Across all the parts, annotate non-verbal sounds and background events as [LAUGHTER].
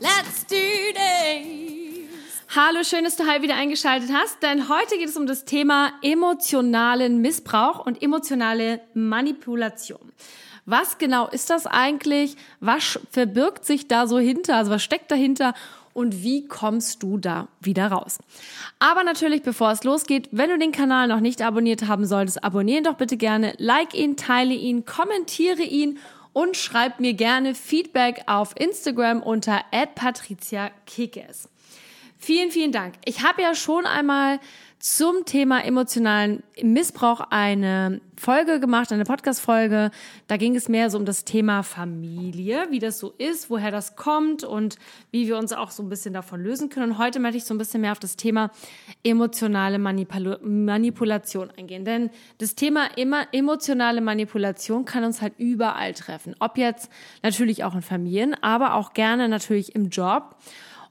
let's do this! Hallo, schön, dass du heute wieder eingeschaltet hast, denn heute geht es um das Thema emotionalen Missbrauch und emotionale Manipulation. Was genau ist das eigentlich? Was verbirgt sich da so hinter? Also was steckt dahinter? und wie kommst du da wieder raus. Aber natürlich, bevor es losgeht, wenn du den Kanal noch nicht abonniert haben solltest, abonnieren doch bitte gerne, like ihn, teile ihn, kommentiere ihn und schreib mir gerne Feedback auf Instagram unter @patriziakikes. Vielen, vielen Dank. Ich habe ja schon einmal zum Thema emotionalen Missbrauch eine Folge gemacht, eine Podcast-Folge. Da ging es mehr so um das Thema Familie, wie das so ist, woher das kommt und wie wir uns auch so ein bisschen davon lösen können. Und heute möchte ich so ein bisschen mehr auf das Thema emotionale Manipul Manipulation eingehen. Denn das Thema immer emotionale Manipulation kann uns halt überall treffen. Ob jetzt natürlich auch in Familien, aber auch gerne natürlich im Job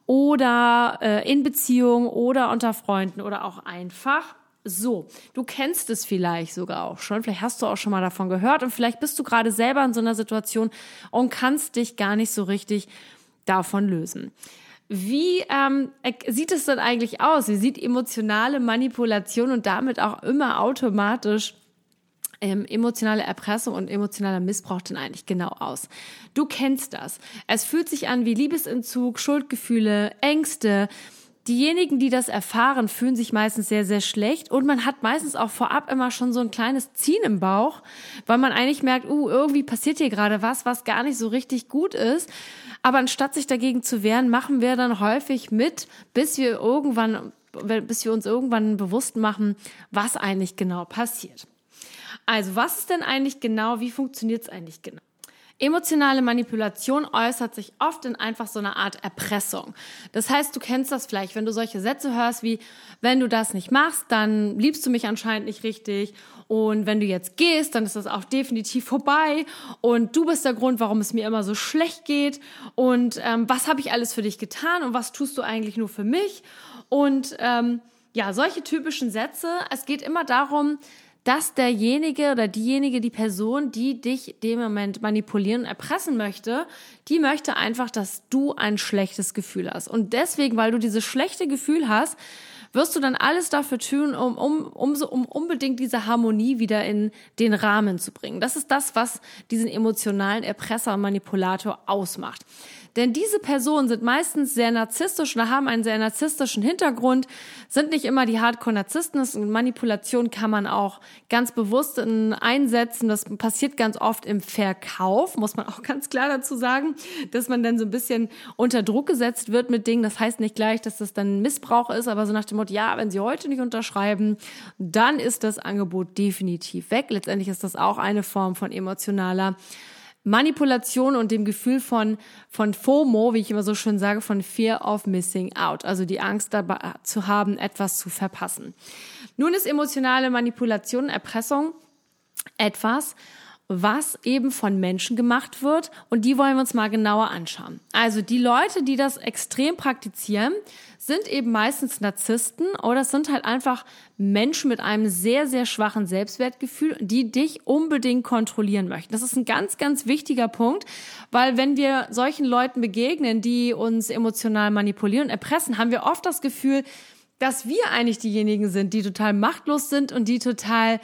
oder äh, in Beziehung oder unter Freunden oder auch einfach so. Du kennst es vielleicht sogar auch schon, vielleicht hast du auch schon mal davon gehört und vielleicht bist du gerade selber in so einer Situation und kannst dich gar nicht so richtig davon lösen. Wie ähm, sieht es denn eigentlich aus? Wie sieht emotionale Manipulation und damit auch immer automatisch ähm, emotionale Erpressung und emotionaler Missbrauch denn eigentlich genau aus? Du kennst das. Es fühlt sich an wie Liebesentzug, Schuldgefühle, Ängste. Diejenigen, die das erfahren, fühlen sich meistens sehr, sehr schlecht und man hat meistens auch vorab immer schon so ein kleines Ziehen im Bauch, weil man eigentlich merkt, uh, irgendwie passiert hier gerade was, was gar nicht so richtig gut ist. Aber anstatt sich dagegen zu wehren, machen wir dann häufig mit, bis wir irgendwann, bis wir uns irgendwann bewusst machen, was eigentlich genau passiert. Also, was ist denn eigentlich genau, wie funktioniert es eigentlich genau? Emotionale Manipulation äußert sich oft in einfach so einer Art Erpressung. Das heißt, du kennst das vielleicht, wenn du solche Sätze hörst wie, wenn du das nicht machst, dann liebst du mich anscheinend nicht richtig. Und wenn du jetzt gehst, dann ist das auch definitiv vorbei. Und du bist der Grund, warum es mir immer so schlecht geht. Und ähm, was habe ich alles für dich getan? Und was tust du eigentlich nur für mich? Und ähm, ja, solche typischen Sätze. Es geht immer darum, dass derjenige oder diejenige, die Person, die dich dem Moment manipulieren und erpressen möchte, die möchte einfach, dass du ein schlechtes Gefühl hast. Und deswegen, weil du dieses schlechte Gefühl hast, wirst du dann alles dafür tun, um, um, um, so, um unbedingt diese Harmonie wieder in den Rahmen zu bringen. Das ist das, was diesen emotionalen Erpresser und Manipulator ausmacht. Denn diese Personen sind meistens sehr narzisstisch oder haben einen sehr narzisstischen Hintergrund, sind nicht immer die Hardcore-Narzissten. Manipulation kann man auch ganz bewusst einsetzen. Das passiert ganz oft im Verkauf, muss man auch [LAUGHS] ganz klar dazu sagen, dass man dann so ein bisschen unter Druck gesetzt wird mit Dingen. Das heißt nicht gleich, dass das dann Missbrauch ist, aber so nach dem Motto, ja, wenn Sie heute nicht unterschreiben, dann ist das Angebot definitiv weg. Letztendlich ist das auch eine Form von emotionaler Manipulation und dem Gefühl von, von FOMO, wie ich immer so schön sage, von Fear of Missing Out, also die Angst dabei zu haben, etwas zu verpassen. Nun ist emotionale Manipulation, Erpressung etwas, was eben von Menschen gemacht wird und die wollen wir uns mal genauer anschauen. Also die Leute, die das extrem praktizieren, sind eben meistens Narzissten oder es sind halt einfach Menschen mit einem sehr, sehr schwachen Selbstwertgefühl, die dich unbedingt kontrollieren möchten. Das ist ein ganz, ganz wichtiger Punkt, weil wenn wir solchen Leuten begegnen, die uns emotional manipulieren und erpressen, haben wir oft das Gefühl, dass wir eigentlich diejenigen sind, die total machtlos sind und die total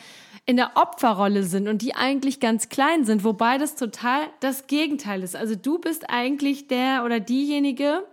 in der Opferrolle sind und die eigentlich ganz klein sind, wobei das total das Gegenteil ist. Also du bist eigentlich der oder diejenige,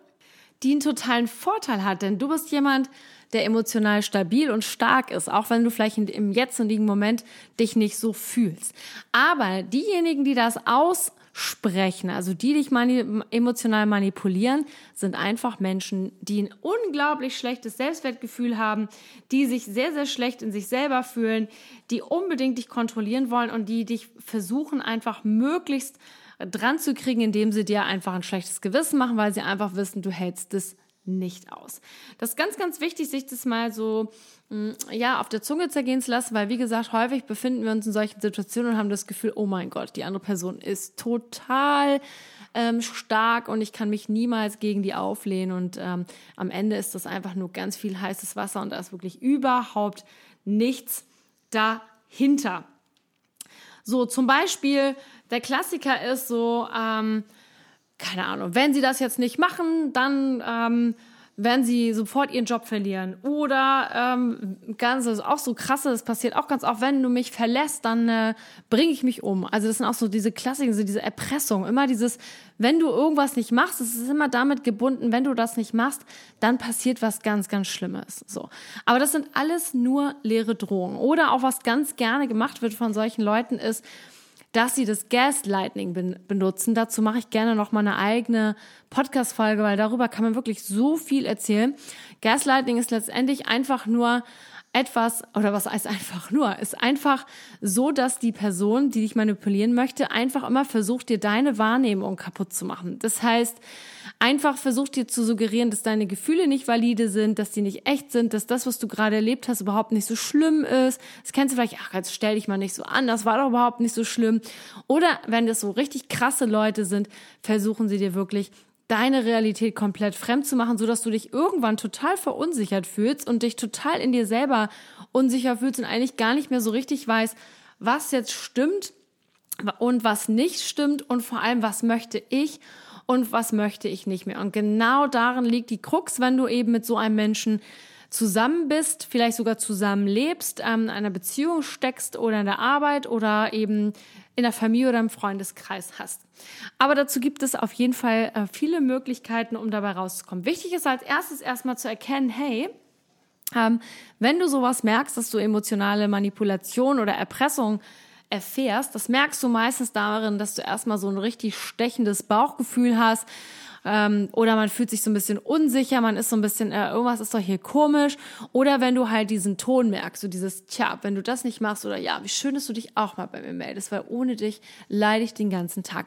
die einen totalen Vorteil hat, denn du bist jemand, der emotional stabil und stark ist, auch wenn du vielleicht im jetzigen Moment dich nicht so fühlst. Aber diejenigen, die das aus sprechen, also die dich mani emotional manipulieren, sind einfach Menschen, die ein unglaublich schlechtes Selbstwertgefühl haben, die sich sehr, sehr schlecht in sich selber fühlen, die unbedingt dich kontrollieren wollen und die dich versuchen einfach möglichst dran zu kriegen, indem sie dir einfach ein schlechtes Gewissen machen, weil sie einfach wissen, du hältst es nicht aus. Das ist ganz, ganz wichtig, sich das mal so mm, ja, auf der Zunge zergehen zu lassen, weil wie gesagt, häufig befinden wir uns in solchen Situationen und haben das Gefühl, oh mein Gott, die andere Person ist total ähm, stark und ich kann mich niemals gegen die auflehnen und ähm, am Ende ist das einfach nur ganz viel heißes Wasser und da ist wirklich überhaupt nichts dahinter. So, zum Beispiel, der Klassiker ist so, ähm, keine Ahnung, wenn sie das jetzt nicht machen, dann ähm, werden sie sofort ihren Job verlieren. Oder ähm, ganz, also auch so krasse, das passiert auch ganz oft, wenn du mich verlässt, dann äh, bringe ich mich um. Also das sind auch so diese Klassiken, so diese Erpressung. Immer dieses, wenn du irgendwas nicht machst, es ist immer damit gebunden, wenn du das nicht machst, dann passiert was ganz, ganz Schlimmes. So. Aber das sind alles nur leere Drohungen. Oder auch was ganz gerne gemacht wird von solchen Leuten ist, dass sie das Gaslighting ben benutzen. Dazu mache ich gerne noch mal eine eigene Podcast-Folge, weil darüber kann man wirklich so viel erzählen. Gaslighting ist letztendlich einfach nur etwas, oder was heißt einfach nur, ist einfach so, dass die Person, die dich manipulieren möchte, einfach immer versucht, dir deine Wahrnehmung kaputt zu machen. Das heißt, einfach versucht dir zu suggerieren, dass deine Gefühle nicht valide sind, dass die nicht echt sind, dass das, was du gerade erlebt hast, überhaupt nicht so schlimm ist. Das kennst du vielleicht, ach, jetzt stell dich mal nicht so an, das war doch überhaupt nicht so schlimm. Oder wenn das so richtig krasse Leute sind, versuchen sie dir wirklich deine Realität komplett fremd zu machen, so dass du dich irgendwann total verunsichert fühlst und dich total in dir selber unsicher fühlst und eigentlich gar nicht mehr so richtig weißt, was jetzt stimmt und was nicht stimmt und vor allem, was möchte ich und was möchte ich nicht mehr. Und genau darin liegt die Krux, wenn du eben mit so einem Menschen zusammen bist, vielleicht sogar zusammen lebst, ähm, in einer Beziehung steckst oder in der Arbeit oder eben in der Familie oder im Freundeskreis hast. Aber dazu gibt es auf jeden Fall äh, viele Möglichkeiten, um dabei rauszukommen. Wichtig ist als erstes erstmal zu erkennen, hey, ähm, wenn du sowas merkst, dass du emotionale Manipulation oder Erpressung erfährst, das merkst du meistens darin, dass du erstmal so ein richtig stechendes Bauchgefühl hast, ähm, oder man fühlt sich so ein bisschen unsicher, man ist so ein bisschen, äh, irgendwas ist doch hier komisch. Oder wenn du halt diesen Ton merkst, so dieses, tja, wenn du das nicht machst oder ja, wie schön, dass du dich auch mal bei mir meldest, weil ohne dich leide ich den ganzen Tag.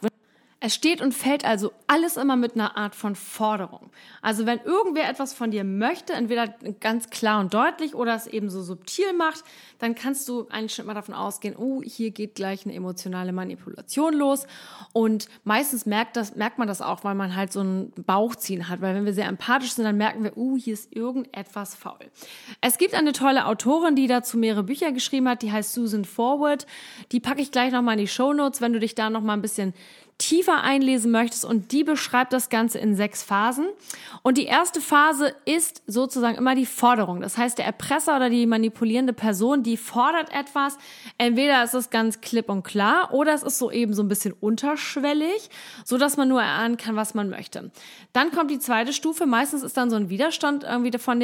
Es steht und fällt also alles immer mit einer Art von Forderung. Also wenn irgendwer etwas von dir möchte, entweder ganz klar und deutlich oder es eben so subtil macht, dann kannst du eigentlich schon mal davon ausgehen, oh, hier geht gleich eine emotionale Manipulation los. Und meistens merkt, das, merkt man das auch, weil man halt so ein Bauchziehen hat. Weil wenn wir sehr empathisch sind, dann merken wir, oh, hier ist irgendetwas faul. Es gibt eine tolle Autorin, die dazu mehrere Bücher geschrieben hat, die heißt Susan Forward. Die packe ich gleich nochmal in die Show Notes, wenn du dich da nochmal ein bisschen tiefer einlesen möchtest und die beschreibt das Ganze in sechs Phasen. Und die erste Phase ist sozusagen immer die Forderung. Das heißt, der Erpresser oder die manipulierende Person, die fordert etwas. Entweder ist es ganz klipp und klar oder es ist so eben so ein bisschen unterschwellig, so dass man nur erahnen kann, was man möchte. Dann kommt die zweite Stufe. Meistens ist dann so ein Widerstand irgendwie von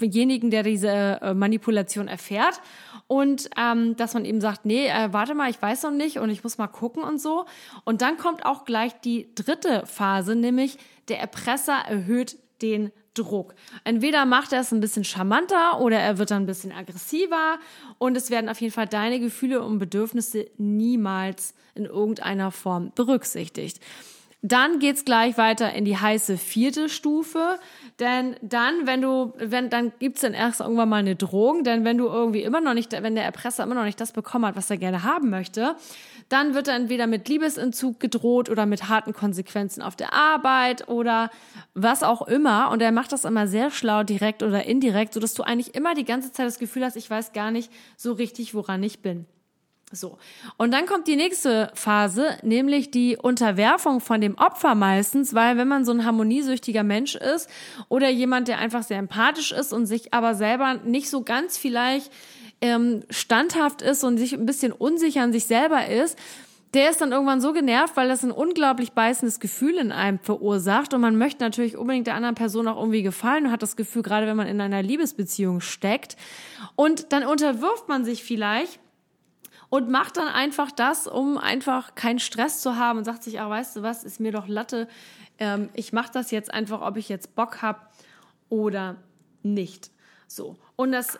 demjenigen, der diese äh, Manipulation erfährt und ähm, dass man eben sagt, nee, äh, warte mal, ich weiß noch nicht und ich muss mal gucken und so. Und dann kommt auch gleich die dritte Phase, nämlich der Erpresser erhöht den Druck. Entweder macht er es ein bisschen charmanter oder er wird dann ein bisschen aggressiver und es werden auf jeden Fall deine Gefühle und Bedürfnisse niemals in irgendeiner Form berücksichtigt. Dann geht's gleich weiter in die heiße vierte Stufe. Denn dann, wenn du, wenn, dann gibt's dann erst irgendwann mal eine Drohung, denn wenn du irgendwie immer noch nicht, wenn der Erpresser immer noch nicht das bekommen hat, was er gerne haben möchte, dann wird er entweder mit Liebesentzug gedroht oder mit harten Konsequenzen auf der Arbeit oder was auch immer. Und er macht das immer sehr schlau, direkt oder indirekt, sodass du eigentlich immer die ganze Zeit das Gefühl hast, ich weiß gar nicht so richtig, woran ich bin. So. Und dann kommt die nächste Phase, nämlich die Unterwerfung von dem Opfer meistens, weil wenn man so ein harmoniesüchtiger Mensch ist oder jemand, der einfach sehr empathisch ist und sich aber selber nicht so ganz vielleicht ähm, standhaft ist und sich ein bisschen unsicher an sich selber ist, der ist dann irgendwann so genervt, weil das ein unglaublich beißendes Gefühl in einem verursacht und man möchte natürlich unbedingt der anderen Person auch irgendwie gefallen und hat das Gefühl, gerade wenn man in einer Liebesbeziehung steckt und dann unterwirft man sich vielleicht und macht dann einfach das, um einfach keinen Stress zu haben und sagt sich, ach, weißt du was, ist mir doch Latte. Ähm, ich mache das jetzt einfach, ob ich jetzt Bock habe oder nicht. So. Und das,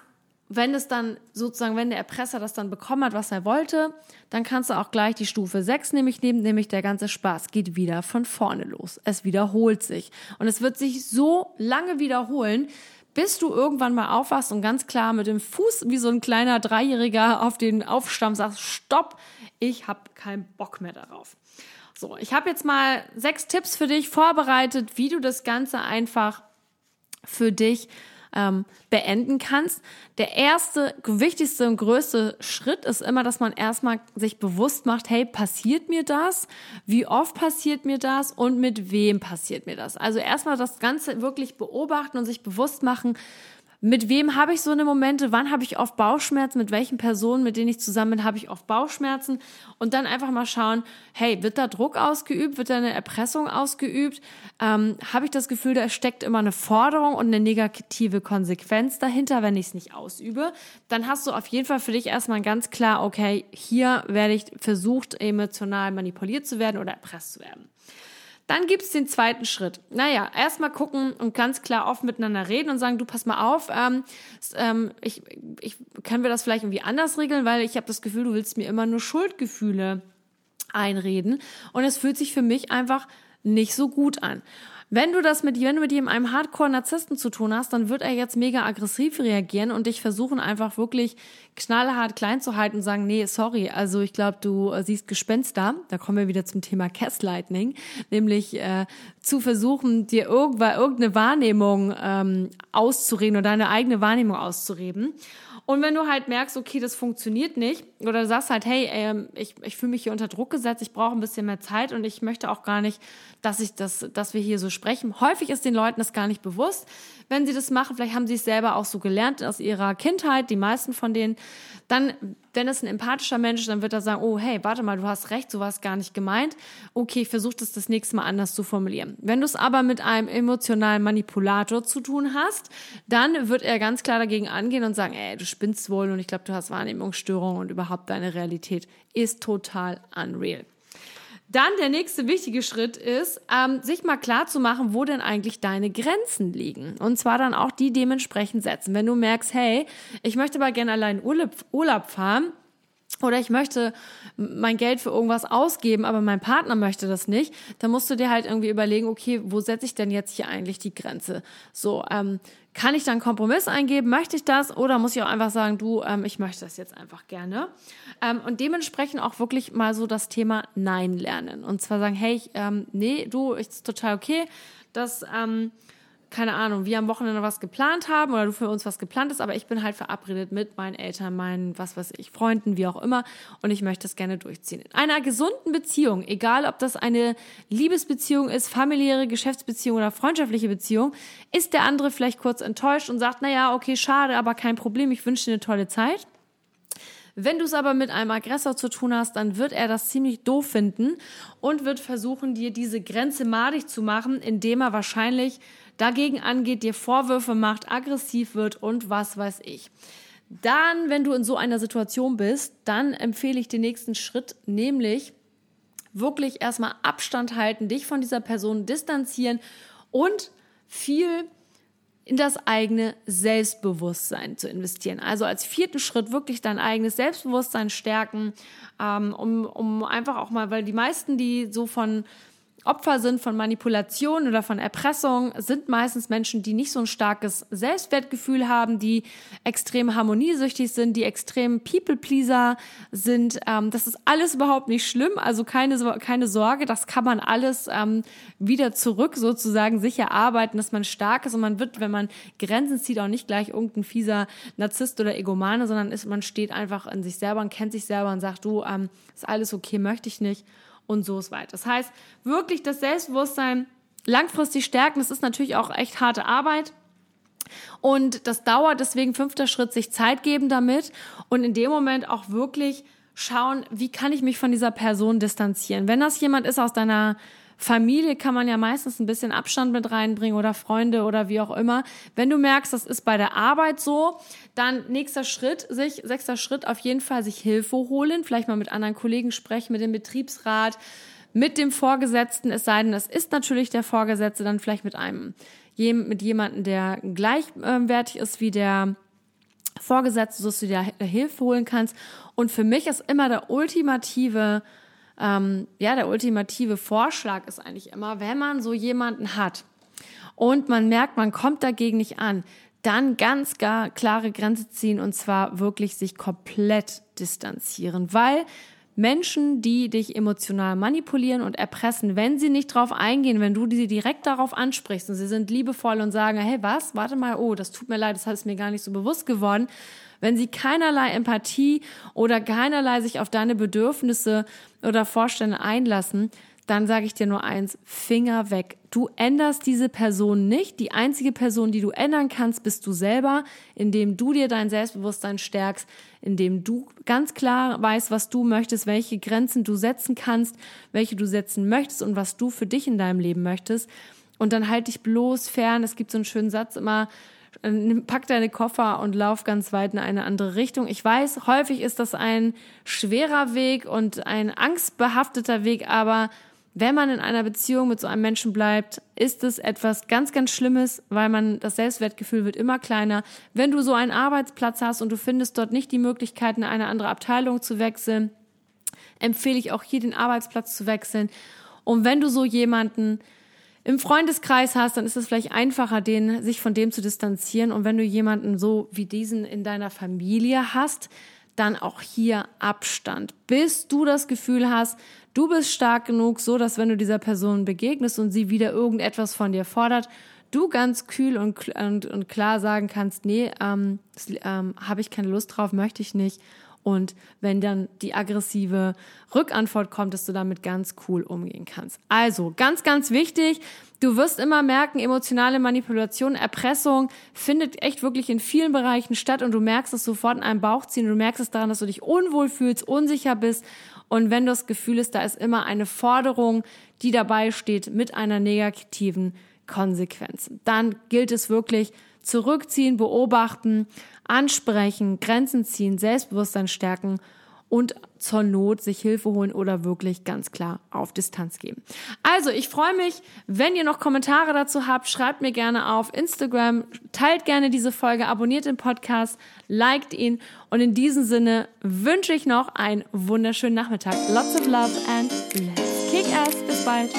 wenn es dann sozusagen, wenn der Erpresser das dann bekommen hat, was er wollte, dann kannst du auch gleich die Stufe 6 nämlich nehmen, nämlich der ganze Spaß geht wieder von vorne los. Es wiederholt sich. Und es wird sich so lange wiederholen, bis du irgendwann mal aufwachst und ganz klar mit dem Fuß wie so ein kleiner Dreijähriger auf den Aufstamm sagst, stopp, ich habe keinen Bock mehr darauf. So, ich habe jetzt mal sechs Tipps für dich vorbereitet, wie du das Ganze einfach für dich ähm, beenden kannst. Der erste, wichtigste und größte Schritt ist immer, dass man erstmal sich bewusst macht, hey, passiert mir das? Wie oft passiert mir das? Und mit wem passiert mir das? Also erstmal das Ganze wirklich beobachten und sich bewusst machen, mit wem habe ich so eine Momente, wann habe ich oft Bauchschmerzen, mit welchen Personen, mit denen ich zusammen bin, habe ich oft Bauchschmerzen? Und dann einfach mal schauen, hey, wird da Druck ausgeübt, wird da eine Erpressung ausgeübt, ähm, habe ich das Gefühl, da steckt immer eine Forderung und eine negative Konsequenz dahinter, wenn ich es nicht ausübe, dann hast du auf jeden Fall für dich erstmal ganz klar, okay, hier werde ich versucht, emotional manipuliert zu werden oder erpresst zu werden. Dann gibt's den zweiten Schritt. Naja, erstmal gucken und ganz klar offen miteinander reden und sagen, du pass mal auf, ähm, ähm, ich, ich, können wir das vielleicht irgendwie anders regeln, weil ich habe das Gefühl, du willst mir immer nur Schuldgefühle einreden und es fühlt sich für mich einfach nicht so gut an. Wenn du das mit, wenn du mit ihm einem Hardcore-Narzissten zu tun hast, dann wird er jetzt mega aggressiv reagieren und dich versuchen einfach wirklich knallhart klein zu halten und sagen, nee, sorry, also ich glaube, du äh, siehst Gespenster. Da kommen wir wieder zum Thema Gaslighting, nämlich äh, zu versuchen, dir irgendwann irgendeine Wahrnehmung ähm, auszureden oder deine eigene Wahrnehmung auszureden. Und wenn du halt merkst, okay, das funktioniert nicht, oder du sagst halt, hey, ähm, ich, ich fühle mich hier unter Druck gesetzt, ich brauche ein bisschen mehr Zeit und ich möchte auch gar nicht, dass ich das, dass wir hier so sprechen. Häufig ist den Leuten das gar nicht bewusst. Wenn sie das machen, vielleicht haben sie es selber auch so gelernt aus ihrer Kindheit, die meisten von denen, dann, wenn es ein empathischer Mensch ist, dann wird er sagen, oh, hey, warte mal, du hast recht, so war es gar nicht gemeint. Okay, ich versuche das das nächste Mal anders zu formulieren. Wenn du es aber mit einem emotionalen Manipulator zu tun hast, dann wird er ganz klar dagegen angehen und sagen, ey, du spinnst wohl und ich glaube, du hast Wahrnehmungsstörungen und überhaupt deine Realität ist total unreal. Dann der nächste wichtige Schritt ist, ähm, sich mal klar zu machen, wo denn eigentlich deine Grenzen liegen. Und zwar dann auch die dementsprechend setzen. Wenn du merkst, hey, ich möchte aber gerne allein Urlaub, Urlaub fahren, oder ich möchte mein Geld für irgendwas ausgeben, aber mein Partner möchte das nicht, dann musst du dir halt irgendwie überlegen, okay, wo setze ich denn jetzt hier eigentlich die Grenze? So, ähm, kann ich dann Kompromiss eingeben? Möchte ich das? Oder muss ich auch einfach sagen, du, ähm, ich möchte das jetzt einfach gerne? Ähm, und dementsprechend auch wirklich mal so das Thema Nein lernen. Und zwar sagen, hey, ich, ähm, nee, du, ist total okay, dass ähm, keine Ahnung, wir am Wochenende was geplant haben oder du für uns was geplant hast, aber ich bin halt verabredet mit meinen Eltern, meinen, was weiß ich, Freunden, wie auch immer und ich möchte das gerne durchziehen. In einer gesunden Beziehung, egal ob das eine Liebesbeziehung ist, familiäre Geschäftsbeziehung oder freundschaftliche Beziehung, ist der andere vielleicht kurz enttäuscht und sagt, na ja, okay, schade, aber kein Problem, ich wünsche dir eine tolle Zeit. Wenn du es aber mit einem Aggressor zu tun hast, dann wird er das ziemlich doof finden und wird versuchen, dir diese Grenze madig zu machen, indem er wahrscheinlich dagegen angeht, dir Vorwürfe macht, aggressiv wird und was weiß ich. Dann, wenn du in so einer Situation bist, dann empfehle ich den nächsten Schritt, nämlich wirklich erstmal Abstand halten, dich von dieser Person distanzieren und viel in das eigene Selbstbewusstsein zu investieren. Also als vierten Schritt wirklich dein eigenes Selbstbewusstsein stärken, ähm, um, um einfach auch mal, weil die meisten, die so von Opfer sind von Manipulation oder von Erpressung, sind meistens Menschen, die nicht so ein starkes Selbstwertgefühl haben, die extrem harmoniesüchtig sind, die extrem People-Pleaser sind. Ähm, das ist alles überhaupt nicht schlimm, also keine, keine Sorge, das kann man alles ähm, wieder zurück sozusagen sich erarbeiten, dass man stark ist und man wird, wenn man Grenzen zieht, auch nicht gleich irgendein fieser Narzisst oder Egomane, sondern ist, man steht einfach in sich selber und kennt sich selber und sagt, du, ähm, ist alles okay, möchte ich nicht und so ist weiter. Das heißt, wirklich das Selbstbewusstsein langfristig stärken, das ist natürlich auch echt harte Arbeit. Und das dauert deswegen fünfter Schritt, sich Zeit geben damit und in dem Moment auch wirklich schauen, wie kann ich mich von dieser Person distanzieren. Wenn das jemand ist aus deiner Familie kann man ja meistens ein bisschen Abstand mit reinbringen oder Freunde oder wie auch immer. Wenn du merkst, das ist bei der Arbeit so, dann nächster Schritt, sich, sechster Schritt auf jeden Fall sich Hilfe holen, vielleicht mal mit anderen Kollegen sprechen, mit dem Betriebsrat, mit dem Vorgesetzten, es sei denn, es ist natürlich der Vorgesetzte, dann vielleicht mit einem, mit jemandem, der gleichwertig ist wie der Vorgesetzte, sodass du dir Hilfe holen kannst. Und für mich ist immer der ultimative ähm, ja, der ultimative Vorschlag ist eigentlich immer, wenn man so jemanden hat und man merkt, man kommt dagegen nicht an, dann ganz gar klare Grenze ziehen und zwar wirklich sich komplett distanzieren, weil Menschen, die dich emotional manipulieren und erpressen, wenn sie nicht drauf eingehen, wenn du sie direkt darauf ansprichst und sie sind liebevoll und sagen, hey, was? Warte mal, oh, das tut mir leid, das ist mir gar nicht so bewusst geworden. Wenn sie keinerlei Empathie oder keinerlei sich auf deine Bedürfnisse oder Vorstände einlassen, dann sage ich dir nur eins, Finger weg. Du änderst diese Person nicht. Die einzige Person, die du ändern kannst, bist du selber, indem du dir dein Selbstbewusstsein stärkst, indem du ganz klar weißt, was du möchtest, welche Grenzen du setzen kannst, welche du setzen möchtest und was du für dich in deinem Leben möchtest. Und dann halt dich bloß fern. Es gibt so einen schönen Satz immer, pack deine Koffer und lauf ganz weit in eine andere Richtung. Ich weiß, häufig ist das ein schwerer Weg und ein angstbehafteter Weg, aber wenn man in einer Beziehung mit so einem Menschen bleibt, ist es etwas ganz, ganz Schlimmes, weil man das Selbstwertgefühl wird immer kleiner. Wenn du so einen Arbeitsplatz hast und du findest dort nicht die Möglichkeit, in eine andere Abteilung zu wechseln, empfehle ich auch hier den Arbeitsplatz zu wechseln. Und wenn du so jemanden im Freundeskreis hast, dann ist es vielleicht einfacher, den, sich von dem zu distanzieren. Und wenn du jemanden so wie diesen in deiner Familie hast, dann auch hier Abstand, bis du das Gefühl hast, du bist stark genug, so dass wenn du dieser Person begegnest und sie wieder irgendetwas von dir fordert, du ganz kühl und, und, und klar sagen kannst, nee, ähm, ähm, habe ich keine Lust drauf, möchte ich nicht und wenn dann die aggressive Rückantwort kommt, dass du damit ganz cool umgehen kannst. Also, ganz, ganz wichtig, du wirst immer merken, emotionale Manipulation, Erpressung findet echt wirklich in vielen Bereichen statt und du merkst es sofort in einem Bauchziehen, du merkst es daran, dass du dich unwohl fühlst, unsicher bist und wenn du das Gefühl hast, da ist immer eine Forderung, die dabei steht mit einer negativen Konsequenz. Dann gilt es wirklich zurückziehen, beobachten, ansprechen, Grenzen ziehen, Selbstbewusstsein stärken und zur Not sich Hilfe holen oder wirklich ganz klar auf Distanz geben. Also, ich freue mich, wenn ihr noch Kommentare dazu habt, schreibt mir gerne auf Instagram, teilt gerne diese Folge, abonniert den Podcast, liked ihn und in diesem Sinne wünsche ich noch einen wunderschönen Nachmittag. Lots of love and let's kick ass. Bis bald.